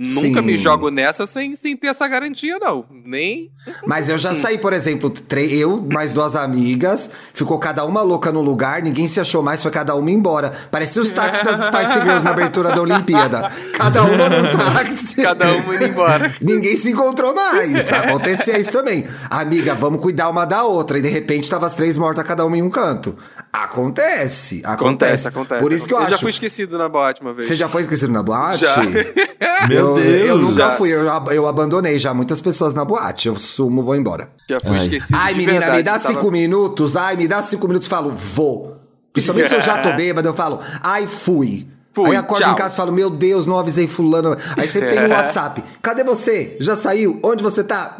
Nunca Sim. me jogo nessa sem, sem ter essa garantia, não. Nem. Mas eu já saí, por exemplo, eu, mais duas amigas, ficou cada uma louca no lugar, ninguém se achou mais, foi cada uma embora. Parecia os táxis das Spice Girls na abertura da Olimpíada. Cada uma num táxi. Cada uma indo embora. Ninguém se encontrou mais. Acontecia isso também. Amiga, vamos cuidar uma da outra. E de repente tava as três mortas, cada uma em um canto. Acontece. Acontece. Acontece, acontece. Por isso que eu, acho. já fui esquecido na boate uma vez. Você já foi esquecido na boate? Já. Meu eu, Deus. Eu nunca já. fui, eu, eu abandonei já muitas pessoas na boate. Eu sumo, vou embora. Já fui Ai. esquecido. Ai, de menina, verdade, me dá tava- cinco minutos. Ai, me dá cinco minutos. Falo, vou. Principalmente se eu já tô bêbado, eu falo, ai, fui. Fui, Aí acordo tchau. em casa e falo, meu Deus, não avisei fulano. Aí sempre tem um WhatsApp. Cadê você? Já saiu? Onde você tá?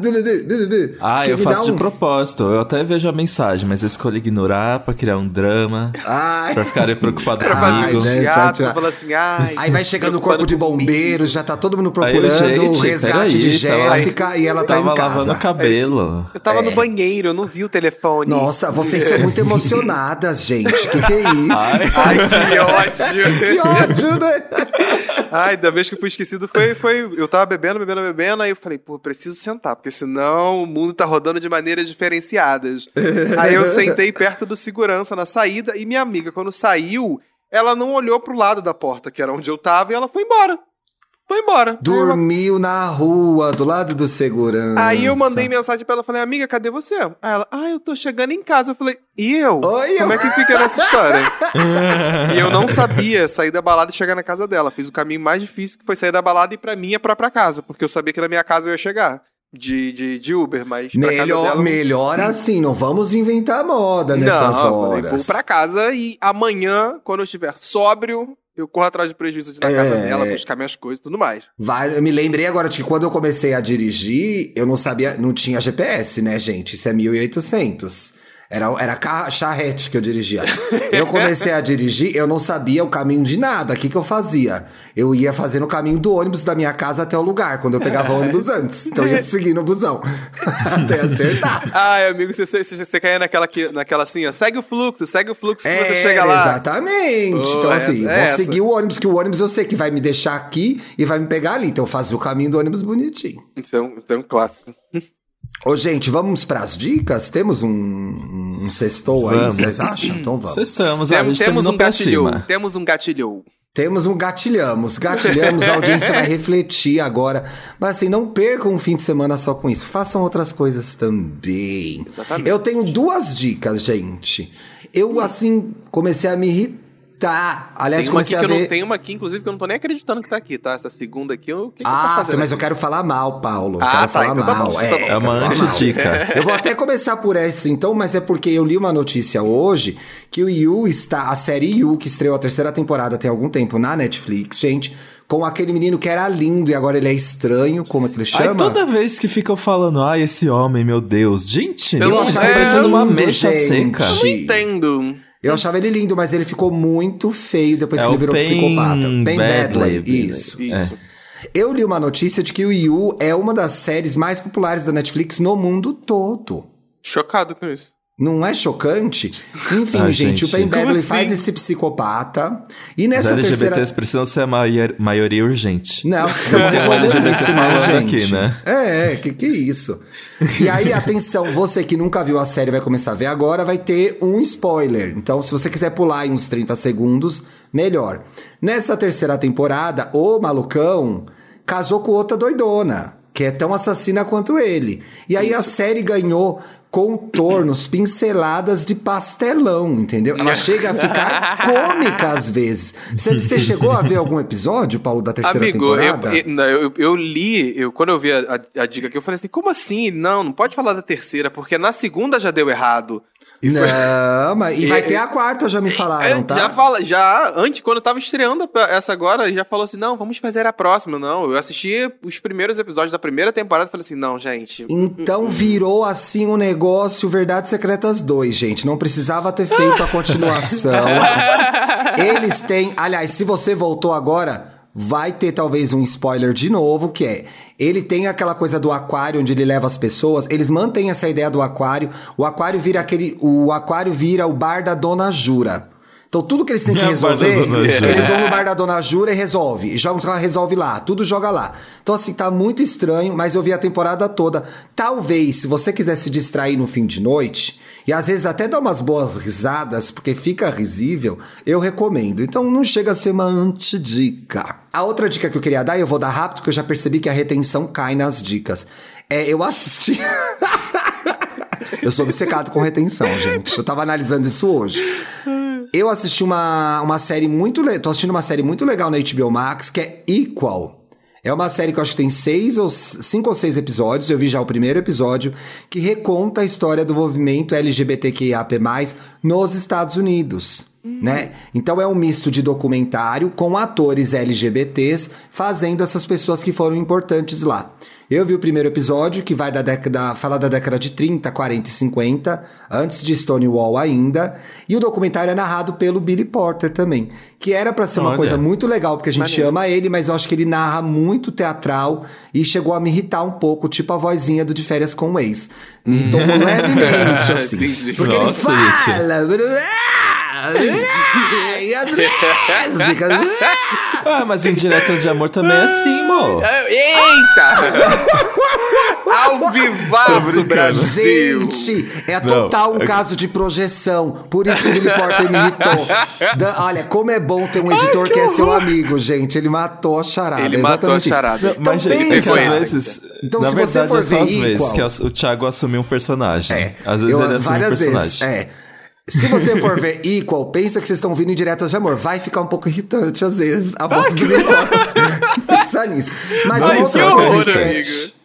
Ah, Que eu faço de um- propósito. Eu até vejo a mensagem, mas eu escolho ignorar pra criar um drama. Ai. Pra ficarem preocupados Pra Ai, fazer comigo. né? teatro, Tchau, tchau. falar assim, ai. Aí vai chegando o corpo de bombeiros, já tá todo mundo Aí eu, procurando gente, o resgate peraí, de tava- Jéssica e ela tá Tava em casa. lavando o cabelo. Eu tava no banheiro, eu não vi o telefone. Nossa, vocês são muito emocionadas, gente. Que que é isso? Ai, que ódio. Que ódio, né? Ai, da vez que eu fui esquecido foi, foi. Eu tava bebendo, bebendo, bebendo, aí eu falei, pô, preciso sentar, porque senão o mundo tá rodando de maneiras diferenciadas. aí eu sentei perto do segurança na saída e minha amiga, quando saiu, ela não olhou pro lado da porta, que era onde eu tava, e ela foi embora. Foi embora. Eu- Dormiu na rua, do lado do segurança. Aí eu mandei mensagem pra ela, falei, amiga, cadê você? Aí ela, ah, eu tô chegando em casa. Eu falei, e eu? Oi, Como eu? é que fica nessa história? e eu não sabia sair da balada e chegar na casa dela. Fiz o caminho mais difícil, que foi sair da balada e ir pra minha própria casa, porque eu sabia que na minha casa eu ia chegar. De, de, de Uber, mas pra casa Melhor, dela... melhor assim, não vamos inventar moda nessas não, eu falei, horas. vou pra casa e amanhã, quando eu estiver sóbrio, eu corro atrás do prejuízo de ir na casa É. dela, buscar minhas coisas e tudo mais. Vai, eu me lembrei agora de que quando eu comecei a dirigir, eu não sabia, não tinha GPS, né, gente? Isso é 1800. Era, era charrete que eu dirigia. Eu comecei a dirigir, eu não sabia o caminho de nada. O que, que eu fazia? Eu ia fazendo o caminho do ônibus da minha casa até o lugar, quando eu pegava o ônibus antes. Então eu ia seguindo o busão. até acertar. Ai, amigo, você, você, você caía naquela, que- naquela assim, ó, segue o fluxo, segue o fluxo que você É, chega lá. Exatamente. Oh, então, assim, vou essa. seguir o ônibus, que o ônibus eu sei que vai me deixar aqui e vai me pegar ali. Então eu fazia o caminho do ônibus bonitinho. É um clássico. Ô, gente, vamos pras dicas? Temos um, um sextou aí, vocês acham? Então vamos. A Tem- gente temos um cima. Temos um gatilhou. Temos um gatilhamos. Gatilhamos, a audiência vai refletir agora. Mas assim, não percam um fim de semana só com isso. Façam outras coisas também. Exatamente. Eu tenho duas dicas, gente. Eu, assim, comecei a me irritar. Aliás, Tem uma, aqui comecei que a eu não, ver... tem uma aqui, inclusive, que eu não tô nem acreditando que tá aqui, tá? Essa segunda aqui, o que, que eu Ah, fazendo? mas eu quero falar mal, Paulo. Eu Ah, quero tá, falar então tá mal. bom, tá é, bom. eu É quero uma antidica. Eu vou até começar por essa então, mas é porque eu li uma notícia hoje que o Yu está, a série Yu, que estreou a terceira temporada tem algum tempo na Netflix, gente, com aquele menino que era lindo e agora ele é estranho, como é que ele chama? Aí toda vez que ficam falando, ai, esse homem, meu Deus. Gente, Eu eu não- achava é, parecendo uma mecha gente. seca. Eu não entendo. Eu achava ele lindo, mas ele ficou muito feio depois É que ele virou Pen psicopata. Pen Badley. Badley, isso. Isso. Eu li uma notícia de que o Yu é uma das séries mais populares da Netflix no mundo todo. Chocado com isso. Não é chocante? Enfim, Ah, gente, gente. o Pen Como Badley assim? faz esse psicopata. E Os nessa LGBTs terceira. precisam ser a maioria, maioria urgente. Não, resolveu LGBT isso, gente. aqui, né? É, que que é isso? E aí, atenção, você que nunca viu a série vai começar a ver agora, vai ter um spoiler. Então, se você quiser pular em uns 30 segundos, melhor. Nessa terceira temporada, o malucão casou com outra doidona, que é tão assassina quanto ele. E aí a série ganhou contornos, pinceladas de pastelão, entendeu? Ela chega a ficar cômica às vezes. Você você chegou a ver algum episódio, Paulo, da terceira Amigo, eu, temporada? eu, não, eu, eu li, eu, quando eu vi a, a- a dica aqui, eu falei assim, como assim? Não, não pode falar da terceira, porque na segunda já deu errado. E foi- Não, mas e vai ter a quarta, já me falaram, É, tá? Já fala, já, antes, quando eu tava estreando essa agora, já falou assim, não, vamos fazer a próxima. Não, eu assisti os primeiros episódios da primeira temporada e falei assim, não, gente, Então virou assim um negócio Verdades Secretas 2, gente. Não precisava ter feito a continuação. Eles têm. Aliás, se você voltou agora, vai ter talvez um spoiler de novo, que é. Ele tem aquela coisa do aquário onde ele leva as pessoas. Eles mantêm essa ideia do aquário. O aquário vira aquele. O aquário vira o bar da Dona Jura. Então tudo que eles têm que resolver, eles vão no bar da Dona Jura e resolve. E jogam lá, resolve lá. Tudo joga lá. Então assim, tá muito estranho, mas eu vi a temporada toda. Talvez, se você quiser se distrair no fim de noite, e às vezes até dar umas boas risadas, porque fica risível, eu recomendo. Então não chega a ser uma antidica. A outra dica que eu queria dar, e eu vou dar rápido, porque eu já percebi que a retenção cai nas dicas. É, eu assisti... Eu sou obcecado com retenção, gente. Eu tava analisando isso hoje. Eu assisti uma, uma série muito legal. Tô assistindo uma série muito legal na HBO Max, que é Equal. É uma série que eu acho que tem seis ou cinco ou seis episódios. Eu vi já o primeiro episódio, que reconta a história do movimento LGBTQIAP+, nos Estados Unidos. Né? Então é um misto de documentário com atores LGBTs fazendo essas pessoas que foram importantes lá. Eu vi o primeiro episódio, que vai da década. fala da década de 30, 40 e 50, antes de Stonewall ainda. E o documentário é narrado pelo Billy Porter também. Que era pra ser uma Olha. coisa muito legal, porque a gente Maneiro. ama ele, mas eu acho que ele narra muito teatral e chegou a me irritar um pouco, tipo a vozinha do De Férias com o Ex. Me irritou levemente, assim. Entendi. Porque ele Nossa, gente. E as lésbicas. Ah, mas em Diretas de Amor também é assim, mo. Eita! Ao vivaço. Brasil! Gente, é Não, total um é que- caso de projeção. Por isso que o Billy Porter me irritou. Da- olha, como é bom ter um editor que, é seu amigo, gente. Ele matou a charada. Ele matou a charada. Então, Mas, pensa. às vezes. Então, na se você verdade, for é só ver às vezes que o Thiago assumiu um personagem. É, Às vezes eu- ele assumiu um várias personagem. vezes. É. Se você for ver Equal, pensa que vocês estão vindo em diretas de amor. Vai ficar um pouco irritante às vezes a voz do. Pensa nisso. Mas Ai, uma outra coisa horror, é-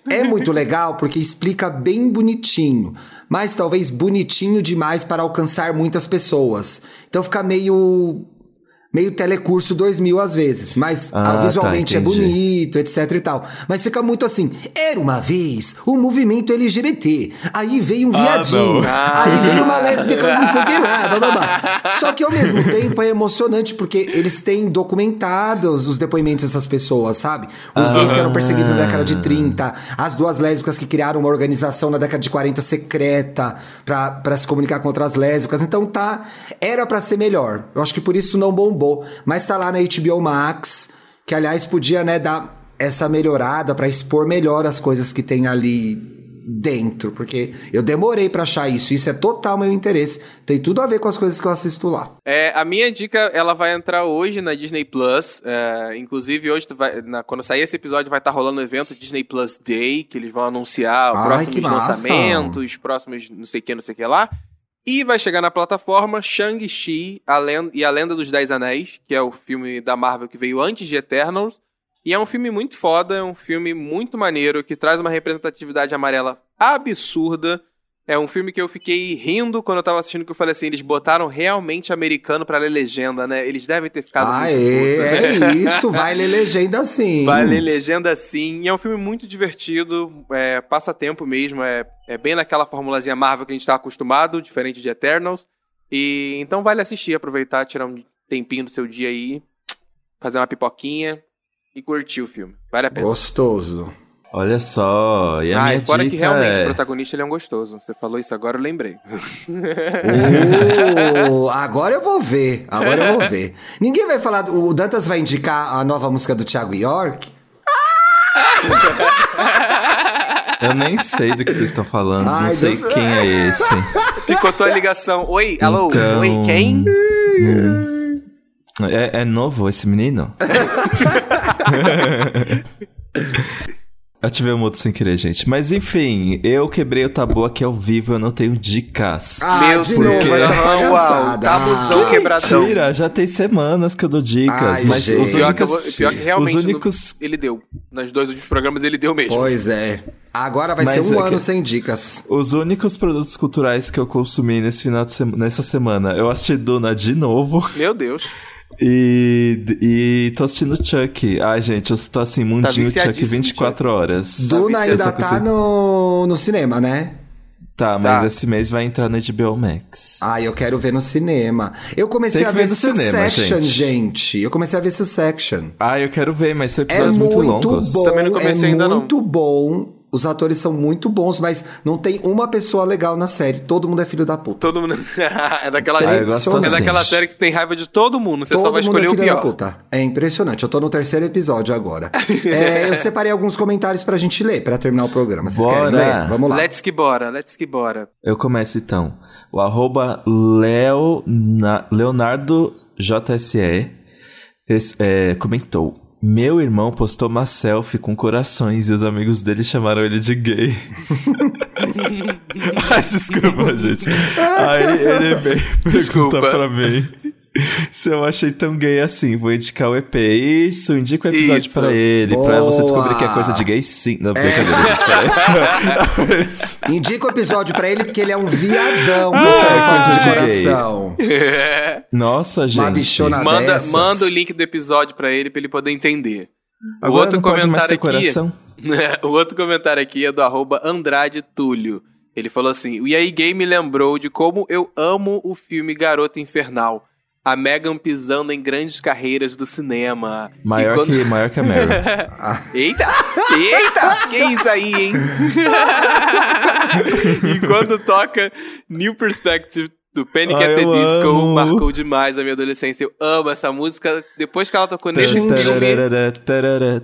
é muito legal porque explica bem bonitinho, mas talvez bonitinho demais para alcançar muitas pessoas. Então fica meio meio telecurso 2000 às vezes, mas Ah, ah, visualmente tá, é bonito, etc e tal. Mas fica muito assim, era uma vez um movimento LGBT, aí veio um viadinho, não. aí veio uma lésbica não sei o que lá, blá, blá, blá. Só que ao mesmo tempo é emocionante porque eles têm documentados os depoimentos dessas pessoas, sabe? Os gays que eram perseguidos na década de 30, as duas lésbicas que criaram uma organização na década de 40 secreta pra se comunicar com outras lésbicas. Então tá, era pra ser melhor. Eu acho que por isso não bombou, mas tá lá na HBO Max, que aliás podia, né, dar essa melhorada pra expor melhor as coisas que tem ali dentro, porque eu demorei pra achar isso. Isso é total meu interesse. Tem tudo a ver com as coisas que eu assisto lá. É, a minha dica, ela vai entrar hoje na Disney Plus. É, inclusive, hoje, vai- na- quando sair esse episódio, vai estar rolando o evento Disney Plus Day, que eles vão anunciar Ai, próximos lançamentos, próximos não sei o que, não sei o que lá. E vai chegar na plataforma Shang-Chi e a Lenda dos Dez Anéis, que é o filme da Marvel que veio antes de Eternals. E é um filme muito foda, é um filme muito maneiro, que traz uma representatividade amarela absurda. É um filme que eu fiquei rindo quando eu tava assistindo, que eu falei assim, eles botaram realmente americano pra ler legenda, né? Eles devem ter ficado Ah, muito é, putos, né? é isso. Vai ler legenda assim. Vai ler legenda sim. E é um filme muito divertido, é, passatempo mesmo, é, é bem naquela formulazinha Marvel que a gente tá acostumado, diferente de Eternals. E então vale assistir, aproveitar, tirar um tempinho do seu dia aí, fazer uma pipoquinha e curtir o filme. Vale a pena. Gostoso. Olha só. E a ah, minha e fora dica que realmente é... o protagonista ele é um gostoso. Você falou isso agora, eu lembrei. Oh, agora eu vou ver. Agora eu vou ver. Ninguém vai falar. O Dantas vai indicar a nova música do Thiago York? Eu nem sei do que vocês estão falando. Ai, não sei Deus. quem é esse. Picotou a ligação. Oi, alô, Então- oi, quem? É, é novo esse menino? Ativei o mudo sem querer, gente. Mas enfim, eu quebrei o tabu aqui ao vivo, eu não tenho dicas. Ah, Meu de Deus. novo essa Uau, palhaçada. tabuzão Ah. quebradão. Mentira, já tem semanas que eu dou dicas, Ai, mas gente. os Pior que, eu únicos, pior que realmente os no- únicos ele deu. Nos dois últimos programas ele deu mesmo. Pois é. Agora vai Mas ser um é ano que- sem dicas. Os únicos produtos culturais que eu consumi nesse final de sema- nessa semana, eu assisti Duna de novo Meu Deus. E, e tô assistindo Chuck. Ai, gente, eu tô assim, mundinho Chuck viciadíssimo 24 horas. Duna Eu ainda tá consigo- no, no cinema, né? Tá, mas Tá. esse mês vai entrar na HBO Max. Ah, eu quero ver no cinema. Eu comecei a ver ver no cinema, Succession, gente. gente. Eu comecei a ver Succession. Ah, eu quero ver, mas são É episódios muito, muito, longos. bom, Também não comecei é ainda não. muito bom. Os atores são muito bons, mas não tem uma pessoa legal na série. Todo mundo é filho da puta. Todo mundo. é daquela, Ah, é assim. daquela série que tem raiva de todo mundo. Você Todo só vai mundo escolher é o filho pior. da puta. É impressionante. Eu tô no terceiro episódio agora. É, eu separei alguns comentários pra gente ler, pra terminar o programa. Vocês Bora. querem ler? Vamos lá. Let's que bora, let's que bora. Eu começo então. O arroba Leo, na- Leonardo JSE é, comentou. Meu irmão postou uma selfie com corações e os amigos dele chamaram ele de gay. Ai, desculpa, gente. Aí ele veio perguntar pra mim se eu achei tão gay assim. Vou indicar o EP. Isso, indica o episódio Isso. pra ele. Pra Boa. você descobrir que é coisa de gay sim. Não, brincadeira. isso. Indica o episódio pra ele, porque ele é um viadão. Ah, é de de gay. coração. Nossa, gente. Uma bichona manda, dessas. manda o link do episódio pra ele pra ele poder entender. o Agora outro não pode mais ter comentário aqui. coração. o outro comentário aqui é do arroba Andrade Túlio. Ele falou assim: O EA Gay me lembrou de como eu amo o filme Garota Infernal. A Megan pisando em grandes carreiras do cinema. Maior, quando- que, maior que a Mary. Eita! Eita! Que isso aí, hein? e quando toca New Perspective do Panic Ai, at the eu Disco, amo. marcou demais a minha adolescência. Eu amo essa música. Depois que ela tocou nesse filme.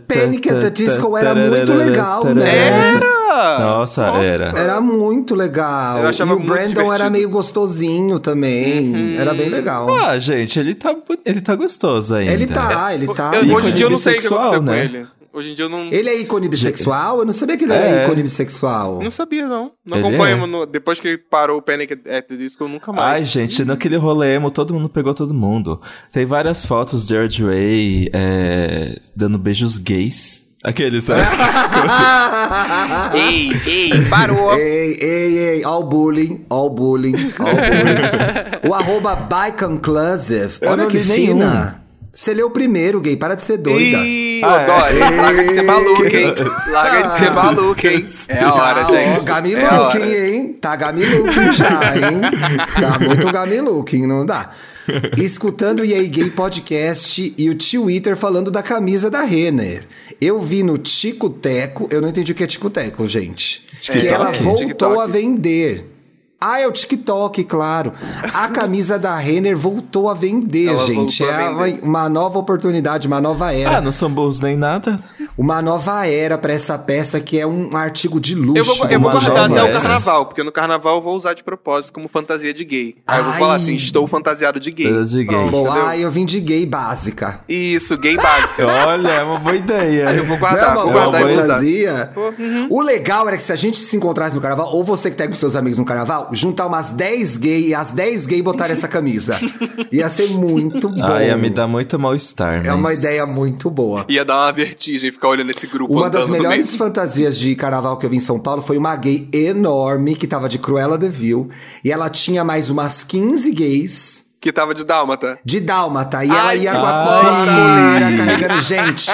Panic at the Disco era muito legal, né? Era! Nossa, era. Era muito legal. Eu achava e o muito Brandon divertido. era meio gostosinho também. Uhum. Era bem legal. Ah, gente, ele tá, ele tá gostoso ainda. ele tá, ele tá. Eu- hoje em dia eu não sei o que aconteceu com né? ele. Hoje em dia eu não, Ele é ícone bissexual? Eu não sabia que ele É. era ícone bissexual. não sabia, não. Não Ele acompanho. é. no- depois que parou o Panic at the Disco, eu nunca mais. Ai, gente, naquele rolê emo, todo mundo pegou todo mundo. Tem várias fotos de George Way é, dando beijos gays. Aqueles, né? Ei, ei, parou! Ei, ei, ei, all bullying, all bullying, all bullying. o arroba Bikenclusive, Eu olha que li nenhum. Você leu primeiro, gay, para de ser doida. Ih, Ah, é. Larga de ser maluco, hein? Larga de ser maluco, hein? É a hora, tá, gente. Ó, gami É hein? Tá gami looking já, hein? Tá muito gami looking, não dá. Escutando o EA Gay Podcast e o Twitter falando da camisa da Renner. Eu vi no Tico Teco, eu não entendi o que é Tico Teco, gente. que TikTok? ela voltou TikTok. a vender. Ah, é o TikTok, claro. A camisa da Renner voltou a vender, Ela gente. É uma, vender. uma nova oportunidade, uma nova era. ah, não são bons nem nada. Uma nova era pra essa peça que é um artigo de luxo. Eu vou, eu vou Uma guardar até o carnaval, porque no carnaval eu vou usar de propósito como fantasia de gay. Aí eu vou falar assim, estou fantasiado de gay. De gay. Pronto, Bom, ah, eu vim de gay básica. Isso, gay básica. Olha, é uma boa ideia. Aí eu vou Não é guardar, uma vou boa guardar vou usar. fantasia? uhum. O legal era que se a gente se encontrasse no carnaval, ou você que tá com seus amigos no carnaval, juntar umas 10 gays e as 10 gays botarem essa camisa. Ia ser muito bom. Ah, ia me dar muito mal-estar, É uma mas- ideia muito boa. Ia dar uma vertigem ficar olhando esse grupo Uma das melhores fantasias de carnaval que eu vi em São Paulo foi uma gay enorme que tava de Cruella de Vil. E ela tinha mais umas 15 gays Que tava de dálmata. de dálmata. E ela Ai, ia com a, ai. a coleira carregando gente.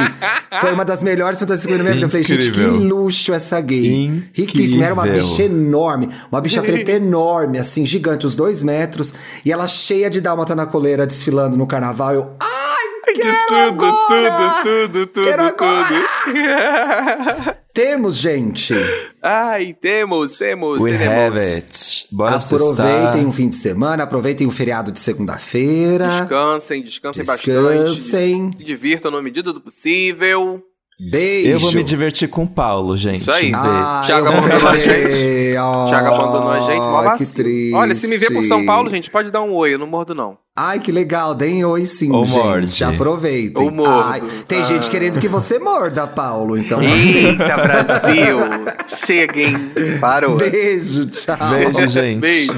Foi uma das melhores fantasias que eu vi na minha vida. Eu falei, gente, que luxo essa gay. Incrível. Riquíssima. Era uma bicha enorme. Uma bicha preta enorme, assim, gigante, uns dois metros. E ela cheia de dálmata na coleira, desfilando no carnaval. Eu, ai, quero tudo, agora! tudo, tudo, tudo, Quero tudo. Temos, gente. Ai, temos, temos, We teremos. have it. Bora aproveitem o fim de semana, aproveitem o feriado de segunda-feira. Descansem, descansem, bastante. Descansem. Se divirtam na medida do possível. Beijo. Eu vou me divertir com o Paulo, gente. Isso aí. Um. Ah, vou abandonou a gente. Oh, Thiago abandonou a gente, mó que triste. Olha, se me ver por São Paulo, gente, pode dar um oi, eu não mordo não. Ai, que legal. Deem oi sim, Ou gente. morde. Aproveitem. Ou mordo. Ai, tem Ah. gente querendo que você morda, Paulo. Então, assim, Eita, Brasil! Chega, hein? Parou. beijo, tchau. Beijo, gente. Beijo.